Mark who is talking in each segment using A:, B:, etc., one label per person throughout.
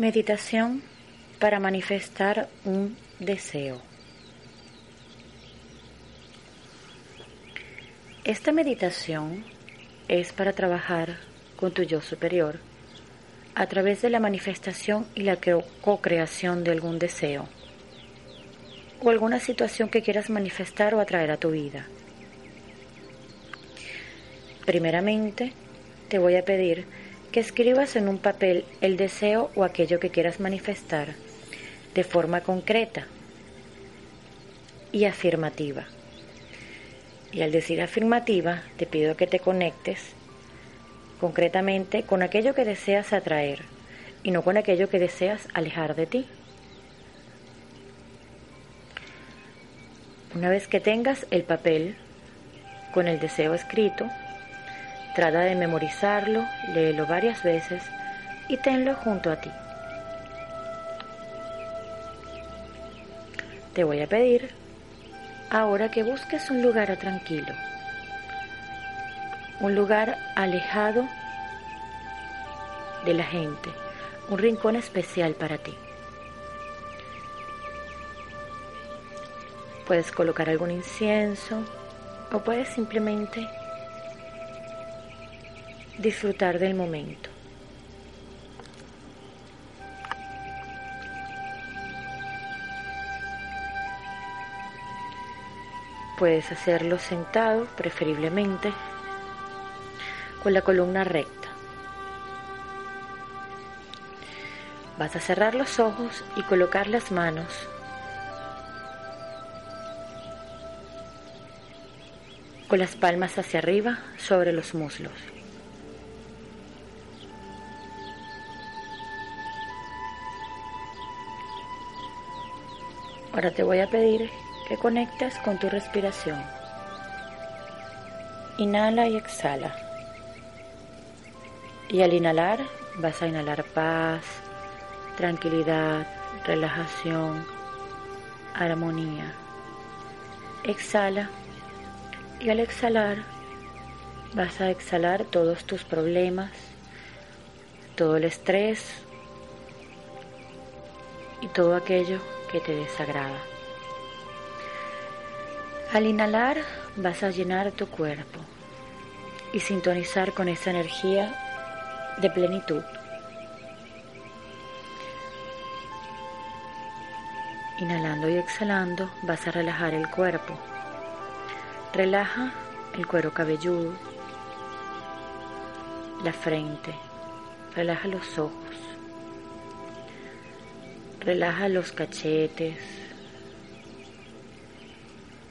A: Meditación para manifestar un deseo. Esta meditación es para trabajar con tu yo superior a través de la manifestación y la co-creación de algún deseo o alguna situación que quieras manifestar o atraer a tu vida. Primeramente, te voy a pedir que escribas en un papel el deseo o aquello que quieras manifestar de forma concreta y afirmativa. Y al decir afirmativa, te pido que te conectes concretamente con aquello que deseas atraer y no con aquello que deseas alejar de ti. Una vez que tengas el papel con el deseo escrito, Trata de memorizarlo, léelo varias veces y tenlo junto a ti. Te voy a pedir ahora que busques un lugar tranquilo, un lugar alejado de la gente, un rincón especial para ti. Puedes colocar algún incienso o puedes simplemente disfrutar del momento. Puedes hacerlo sentado, preferiblemente, con la columna recta. Vas a cerrar los ojos y colocar las manos con las palmas hacia arriba sobre los muslos. Ahora te voy a pedir que conectes con tu respiración. Inhala y exhala. Y al inhalar vas a inhalar paz, tranquilidad, relajación, armonía. Exhala y al exhalar vas a exhalar todos tus problemas, todo el estrés y todo aquello que te desagrada. Al inhalar vas a llenar tu cuerpo y sintonizar con esa energía de plenitud. Inhalando y exhalando vas a relajar el cuerpo. Relaja el cuero cabelludo, la frente, relaja los ojos. Relaja los cachetes,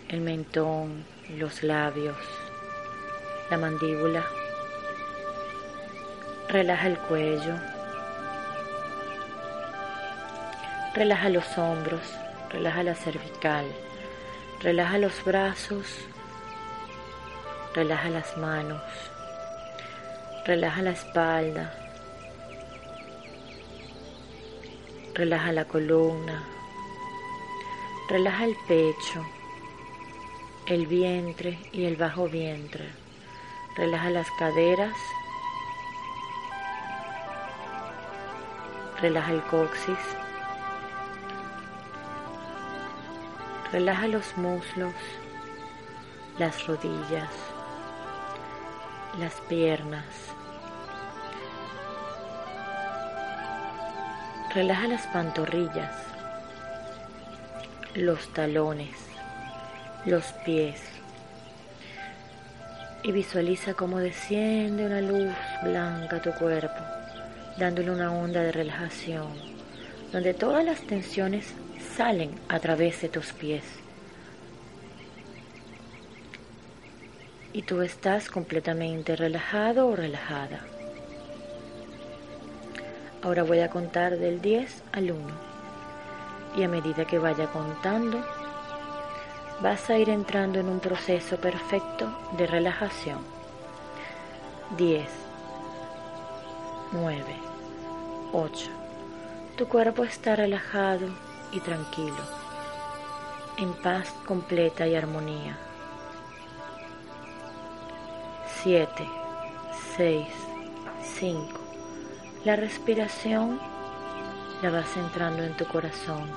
A: el mentón, los labios, la mandíbula. Relaja el cuello. Relaja los hombros, relaja la cervical, relaja los brazos, relaja las manos, relaja la espalda, Relaja la columna. Relaja el pecho, el vientre y el bajo vientre. Relaja las caderas. Relaja el coxis. Relaja los muslos, las rodillas, las piernas Relaja las pantorrillas, los talones, los pies y visualiza cómo desciende una luz blanca a tu cuerpo, dándole una onda de relajación, donde todas las tensiones salen a través de tus pies. y tú estás completamente relajado o relajada. Ahora voy a contar del 10 al 1 y a medida que vaya contando vas a ir entrando en un proceso perfecto de relajación. 10, 9, 8. Tu cuerpo está relajado y tranquilo, en paz completa y armonía. 7, 6, 5. La respiración la vas entrando en tu corazón,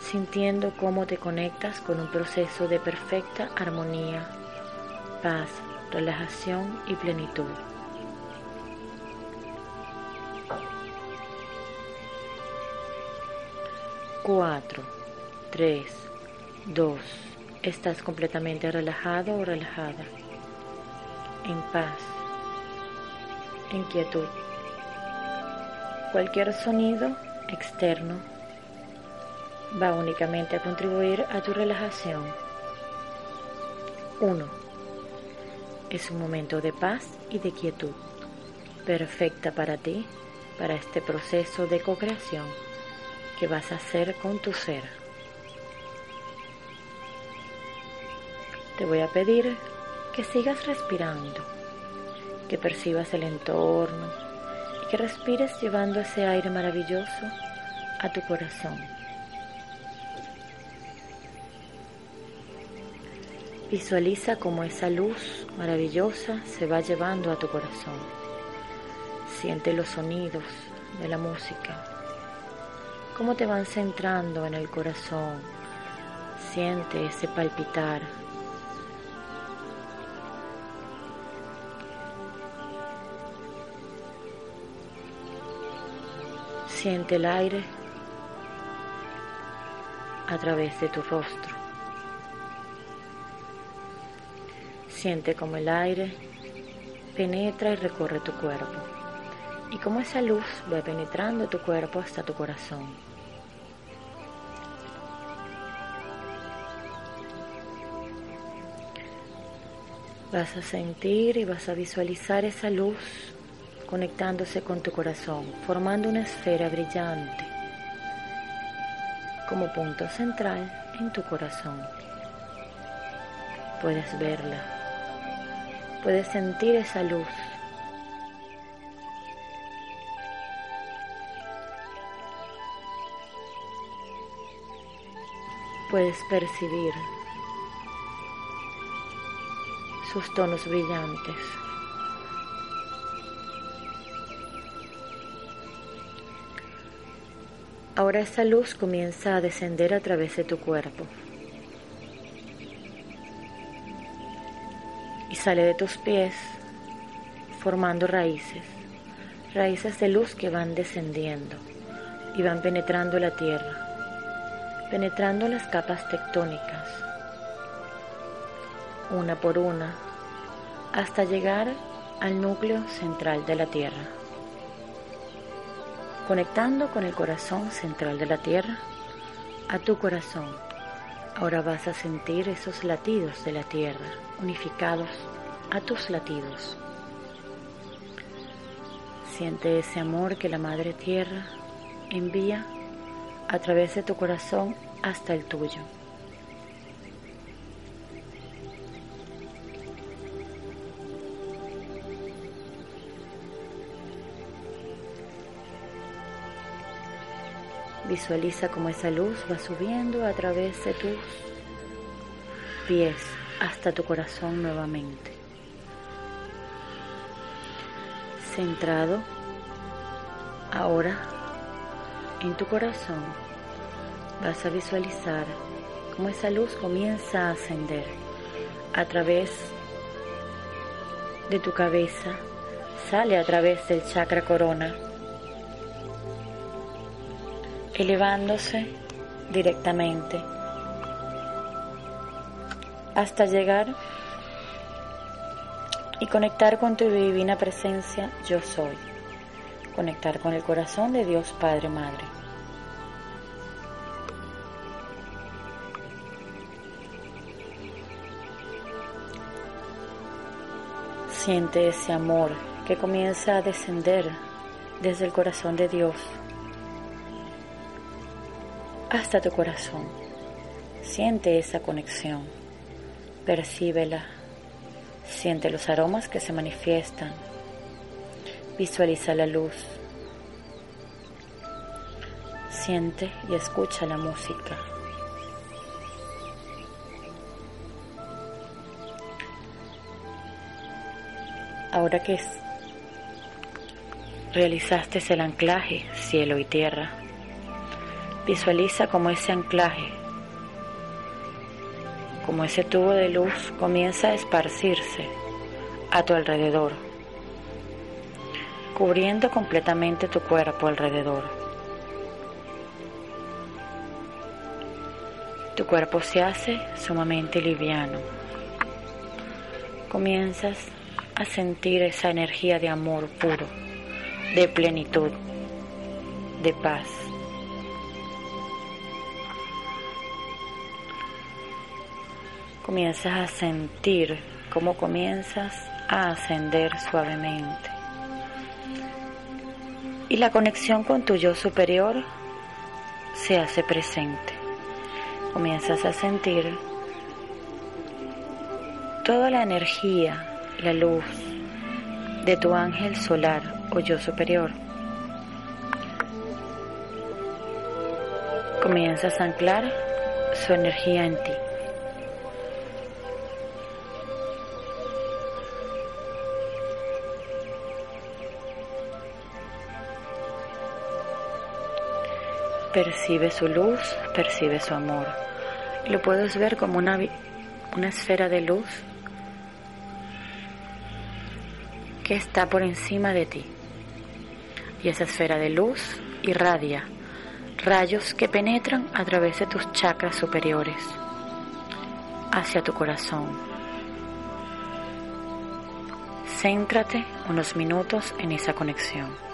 A: sintiendo cómo te conectas con un proceso de perfecta armonía, paz, relajación y plenitud. 4, 3, 2. Estás completamente relajado o relajada, en paz, en quietud. Cualquier sonido externo va únicamente a contribuir a tu relajación. 1. Es un momento de paz y de quietud, perfecta para ti, para este proceso de co-creación que vas a hacer con tu ser. Te voy a pedir que sigas respirando, que percibas el entorno que respires llevando ese aire maravilloso a tu corazón. Visualiza cómo esa luz maravillosa se va llevando a tu corazón. Siente los sonidos de la música, cómo te van centrando en el corazón. Siente ese palpitar. Siente el aire a través de tu rostro. Siente como el aire penetra y recorre tu cuerpo y cómo esa luz va penetrando tu cuerpo hasta tu corazón. Vas a sentir y vas a visualizar esa luz conectándose con tu corazón, formando una esfera brillante como punto central en tu corazón. Puedes verla, puedes sentir esa luz. Puedes percibir sus tonos brillantes. Ahora esa luz comienza a descender a través de tu cuerpo y sale de tus pies formando raíces, raíces de luz que van descendiendo y van penetrando la tierra, penetrando las capas tectónicas una por una, hasta llegar al núcleo central de la Tierra. Conectando con el corazón central de la Tierra, a tu corazón, ahora vas a sentir esos latidos de la Tierra unificados a tus latidos. Siente ese amor que la Madre Tierra envía a través de tu corazón hasta el tuyo. Visualiza cómo esa luz va subiendo a través de tus pies hasta tu corazón nuevamente. Centrado ahora en tu corazón, vas a visualizar cómo esa luz comienza a ascender a través de tu cabeza, sale a través del chakra corona elevándose directamente hasta llegar y conectar con tu divina presencia yo soy, conectar con el corazón de Dios Padre Madre. Siente ese amor que comienza a descender desde el corazón de Dios hasta tu corazón. Siente esa conexión, percíbela, siente los aromas que se manifiestan, visualiza la luz, siente y escucha la música. Ahora que realizaste el anclaje cielo y tierra, visualiza como ese anclaje, como ese tubo de luz comienza a esparcirse a tu alrededor, cubriendo completamente tu cuerpo alrededor. Tu cuerpo se hace sumamente liviano. Comienzas a sentir esa energía de amor puro, de plenitud, de paz. Comienzas a sentir cómo comienzas a ascender suavemente. Y la conexión con tu yo superior se hace presente. Comienzas a sentir toda la energía la luz de tu ángel solar o yo superior. Comienzas a anclar su energía en ti. Percibe su luz, percibe su amor. Lo puedes ver como una, una esfera de luz que está por encima de ti. Y esa esfera de luz irradia rayos que penetran a través de tus chakras superiores hacia tu corazón. Céntrate unos minutos en esa conexión.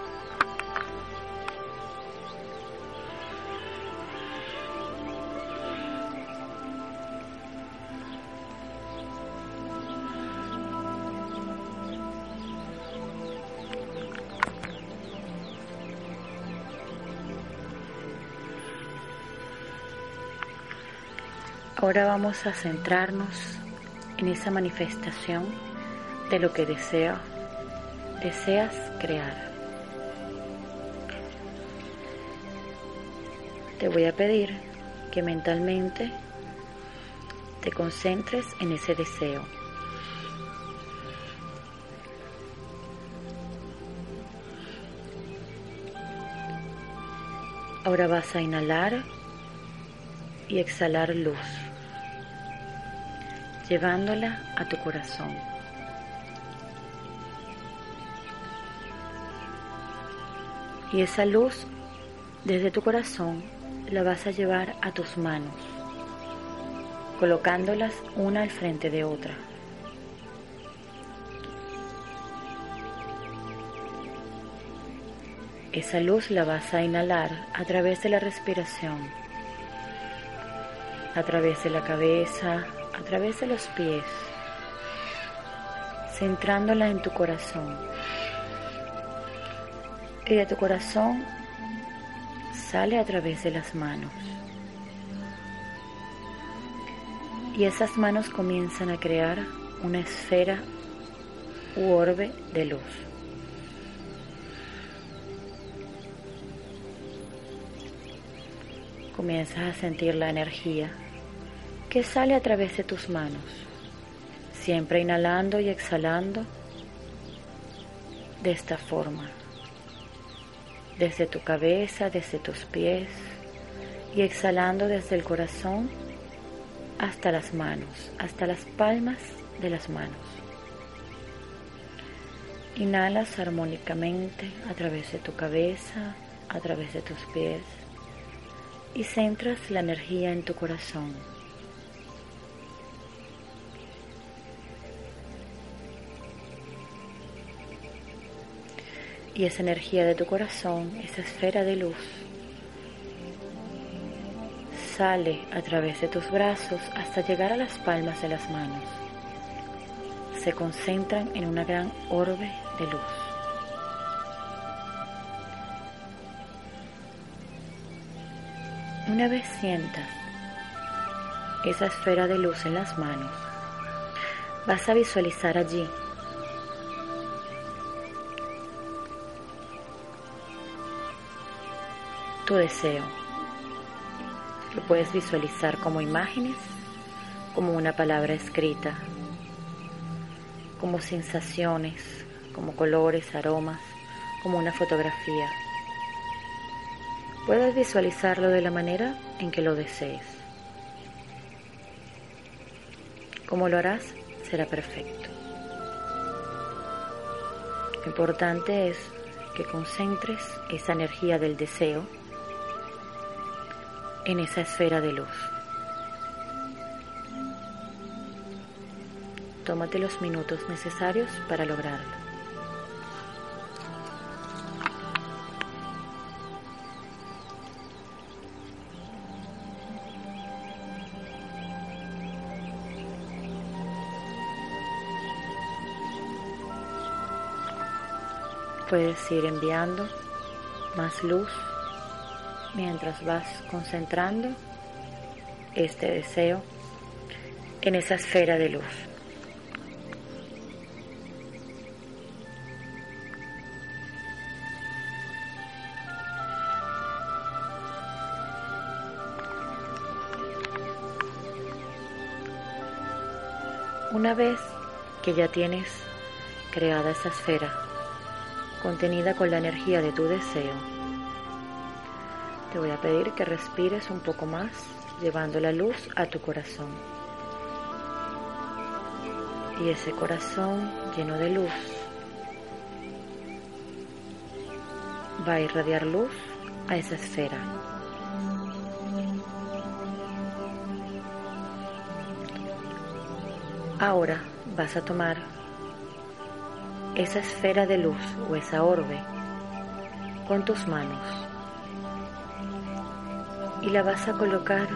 A: Ahora vamos a centrarnos en esa manifestación de lo que deseo, deseas crear. Te voy a pedir que mentalmente te concentres en ese deseo. Ahora vas a inhalar y exhalar luz llevándola a tu corazón. Y esa luz desde tu corazón la vas a llevar a tus manos, colocándolas una al frente de otra. Esa luz la vas a inhalar a través de la respiración, a través de la cabeza, a través de los pies, centrándola en tu corazón. Y de tu corazón sale a través de las manos. Y esas manos comienzan a crear una esfera u orbe de luz. Comienzas a sentir la energía que sale a través de tus manos, siempre inhalando y exhalando de esta forma, desde tu cabeza, desde tus pies y exhalando desde el corazón hasta las manos, hasta las palmas de las manos. Inhalas armónicamente a través de tu cabeza, a través de tus pies y centras la energía en tu corazón. Y esa energía de tu corazón, esa esfera de luz, sale a través de tus brazos hasta llegar a las palmas de las manos. se concentran en una gran orbe de luz. Una vez sientas esa esfera de luz en las manos, vas a visualizar allí tu deseo. Lo puedes visualizar como imágenes, como una palabra escrita, como sensaciones, como colores, aromas, como una fotografía. Puedes visualizarlo de la manera en que lo desees. Como lo harás, será perfecto. Lo importante es que concentres esa energía del deseo en esa esfera de luz. Tómate los minutos necesarios para lograrlo. Puedes ir enviando más luz mientras vas concentrando este deseo en esa esfera de luz. Una vez que ya tienes creada esa esfera, contenida con la energía de tu deseo, te voy a pedir que respires un poco más, llevando la luz a tu corazón. Y ese corazón lleno de luz va a irradiar luz a esa esfera. Ahora vas a tomar esa esfera de luz o esa orbe con tus manos y la vas a colocar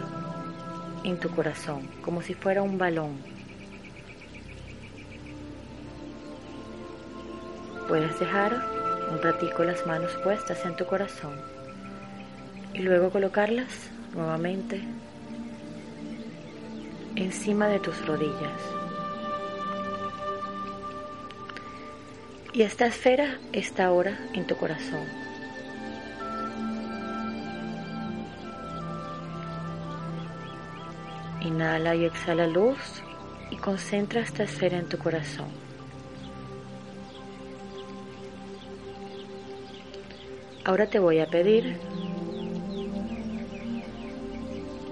A: en tu corazón, como si fuera un balón. Puedes dejar un ratico las manos puestas en tu corazón y luego colocarlas nuevamente encima de tus rodillas. Y esta esfera está ahora en tu corazón. Inhala y exhala luz y concentra esta esfera en tu corazón. Ahora te voy a pedir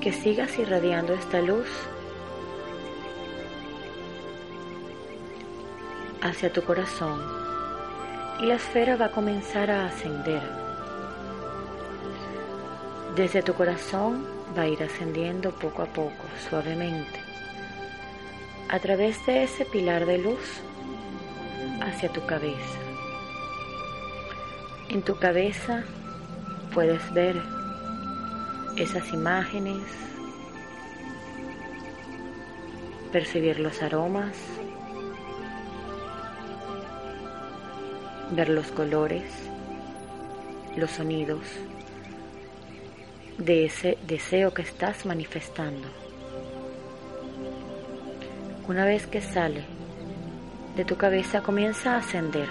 A: que sigas irradiando esta luz hacia tu corazón y la esfera va a comenzar a ascender. Desde tu corazón va a ir ascendiendo poco a poco, suavemente, a través de ese pilar de luz hacia tu cabeza. En tu cabeza puedes ver esas imágenes, percibir los aromas, ver los colores, los sonidos de ese deseo que estás manifestando. Una vez que sale de tu cabeza comienza a ascender.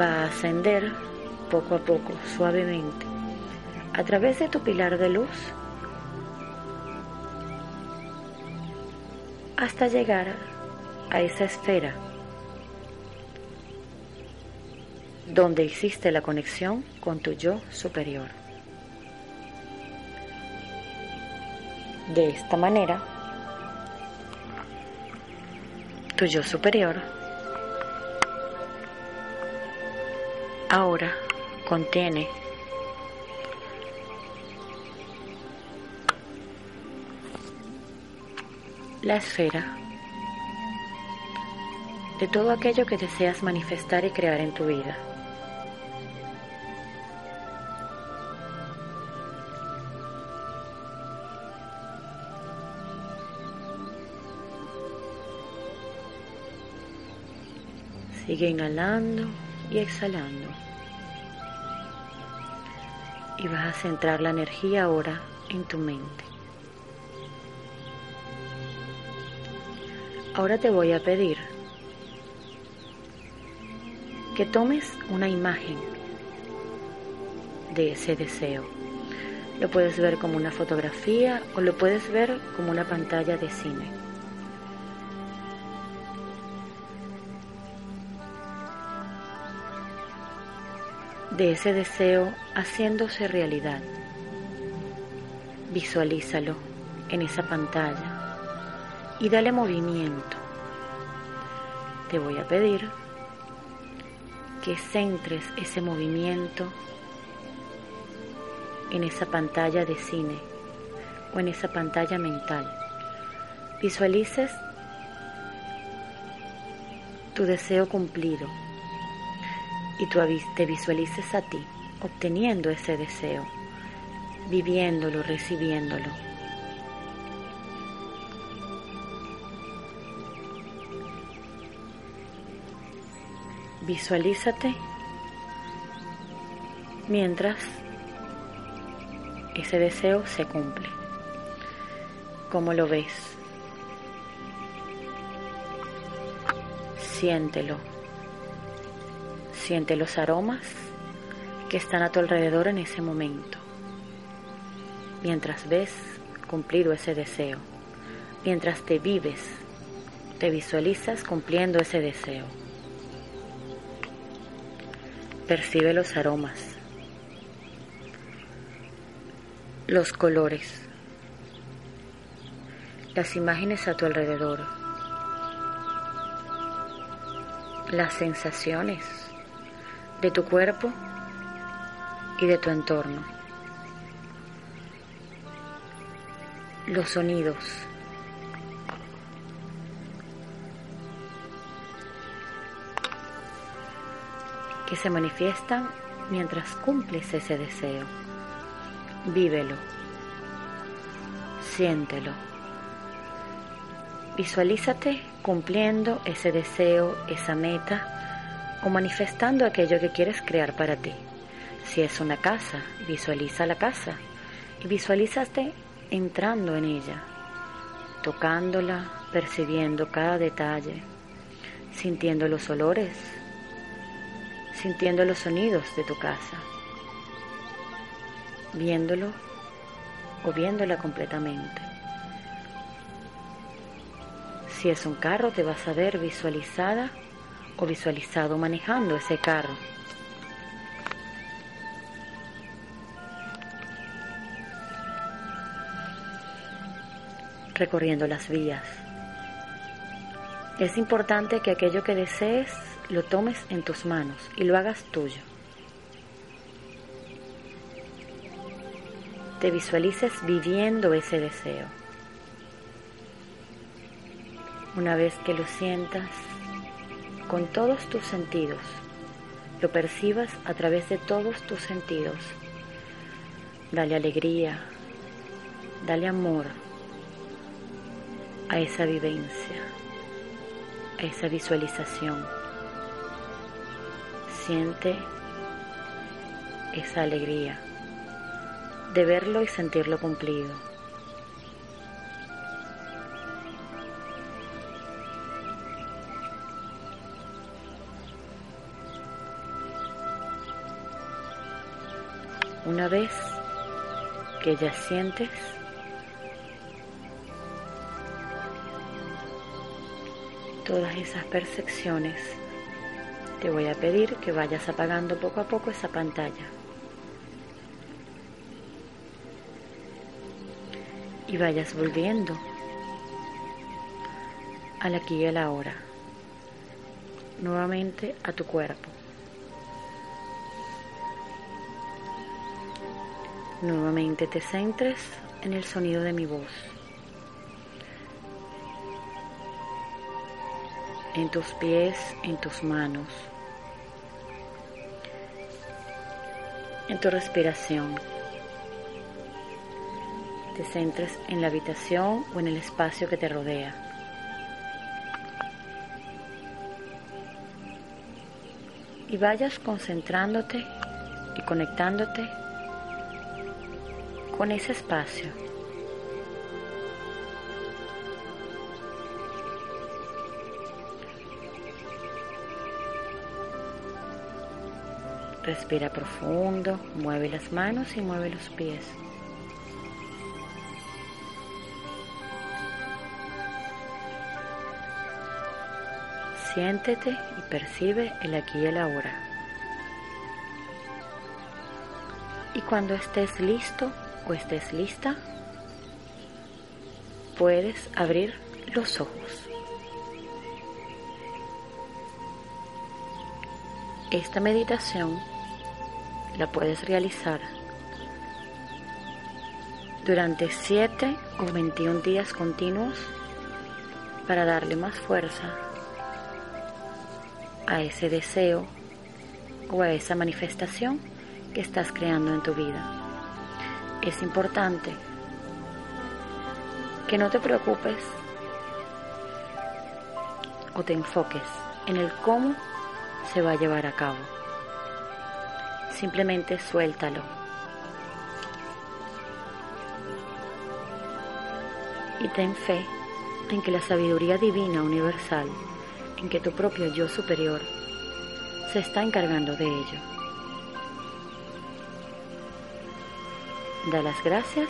A: Va a ascender poco a poco, suavemente, a través de tu pilar de luz hasta llegar a esa esfera donde hiciste la conexión con tu yo superior. De esta manera, tu yo superior ahora contiene la esfera de todo aquello que deseas manifestar y crear en tu vida. Sigue inhalando y exhalando. Y vas a centrar la energía ahora en tu mente. Ahora te voy a pedir que tomes una imagen de ese deseo. Lo puedes ver como una fotografía o lo puedes ver como una pantalla de cine. De ese deseo haciéndose realidad. Visualízalo en esa pantalla y dale movimiento. Te voy a pedir que centres ese movimiento en esa pantalla de cine o en esa pantalla mental. Visualices tu deseo cumplido y tú te visualices a ti obteniendo ese deseo, viviéndolo, recibiéndolo. Visualízate mientras ese deseo se cumple. ¿Cómo lo ves? Siéntelo. Siente los aromas que están a tu alrededor en ese momento. Mientras ves cumplido ese deseo. Mientras te vives, te visualizas cumpliendo ese deseo. Percibe los aromas los colores, las imágenes a tu alrededor, las sensaciones de tu cuerpo y de tu entorno, los sonidos. que se manifiestan mientras cumples ese deseo. Vívelo. Siéntelo. Visualízate cumpliendo ese deseo, esa meta o manifestando aquello que quieres crear para ti. Si es una casa, visualiza la casa y visualízate entrando en ella, tocándola, percibiendo cada detalle, sintiendo los olores, sintiendo los sonidos de tu casa viéndolo o viéndola completamente. Si es un carro, te vas a ver visualizada o visualizado manejando ese carro. Recorriendo las vías. Es importante que aquello que desees lo tomes en tus manos y lo hagas tuyo. te visualices viviendo ese deseo. Una vez que lo sientas con todos tus sentidos, lo percibas a través de todos tus sentidos. Dale alegría, dale amor a esa vivencia, a esa visualización. Siente esa alegría de verlo y sentirlo cumplido. Una vez que ya sientes todas esas percepciones, te voy a pedir que vayas apagando poco a poco esa pantalla. y vayas volviendo al aquí y a la hora, nuevamente a tu cuerpo. Nuevamente te centres en el sonido de mi voz, en tus pies, en tus manos, en tu respiración. Te centres en la habitación o en el espacio que te rodea. y vayas concentrándote y conectándote con ese espacio. Respira profundo, mueve las manos y mueve los pies. Siéntete y percibe el aquí y el ahora. Y cuando estés listo o estés lista, puedes abrir los ojos. Esta meditación la puedes realizar durante 7 o 21 días continuos para darle más fuerza a ese deseo o a esa manifestación que estás creando en tu vida. Es importante que no te preocupes o te enfoques en el cómo se va a llevar a cabo. Simplemente suéltalo. Y ten fe en que la sabiduría divina universal en que tu propio yo superior se está encargando de ello. Da las gracias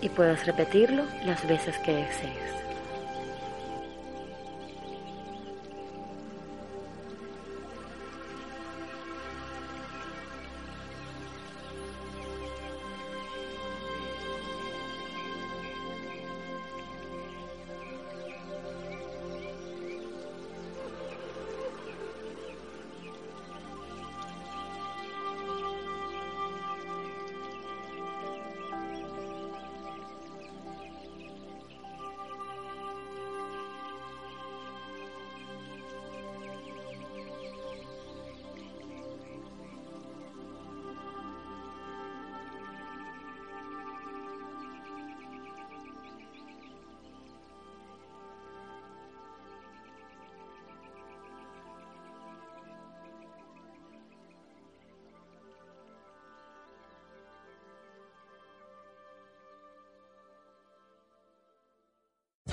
A: y puedas repetirlo las veces que desees.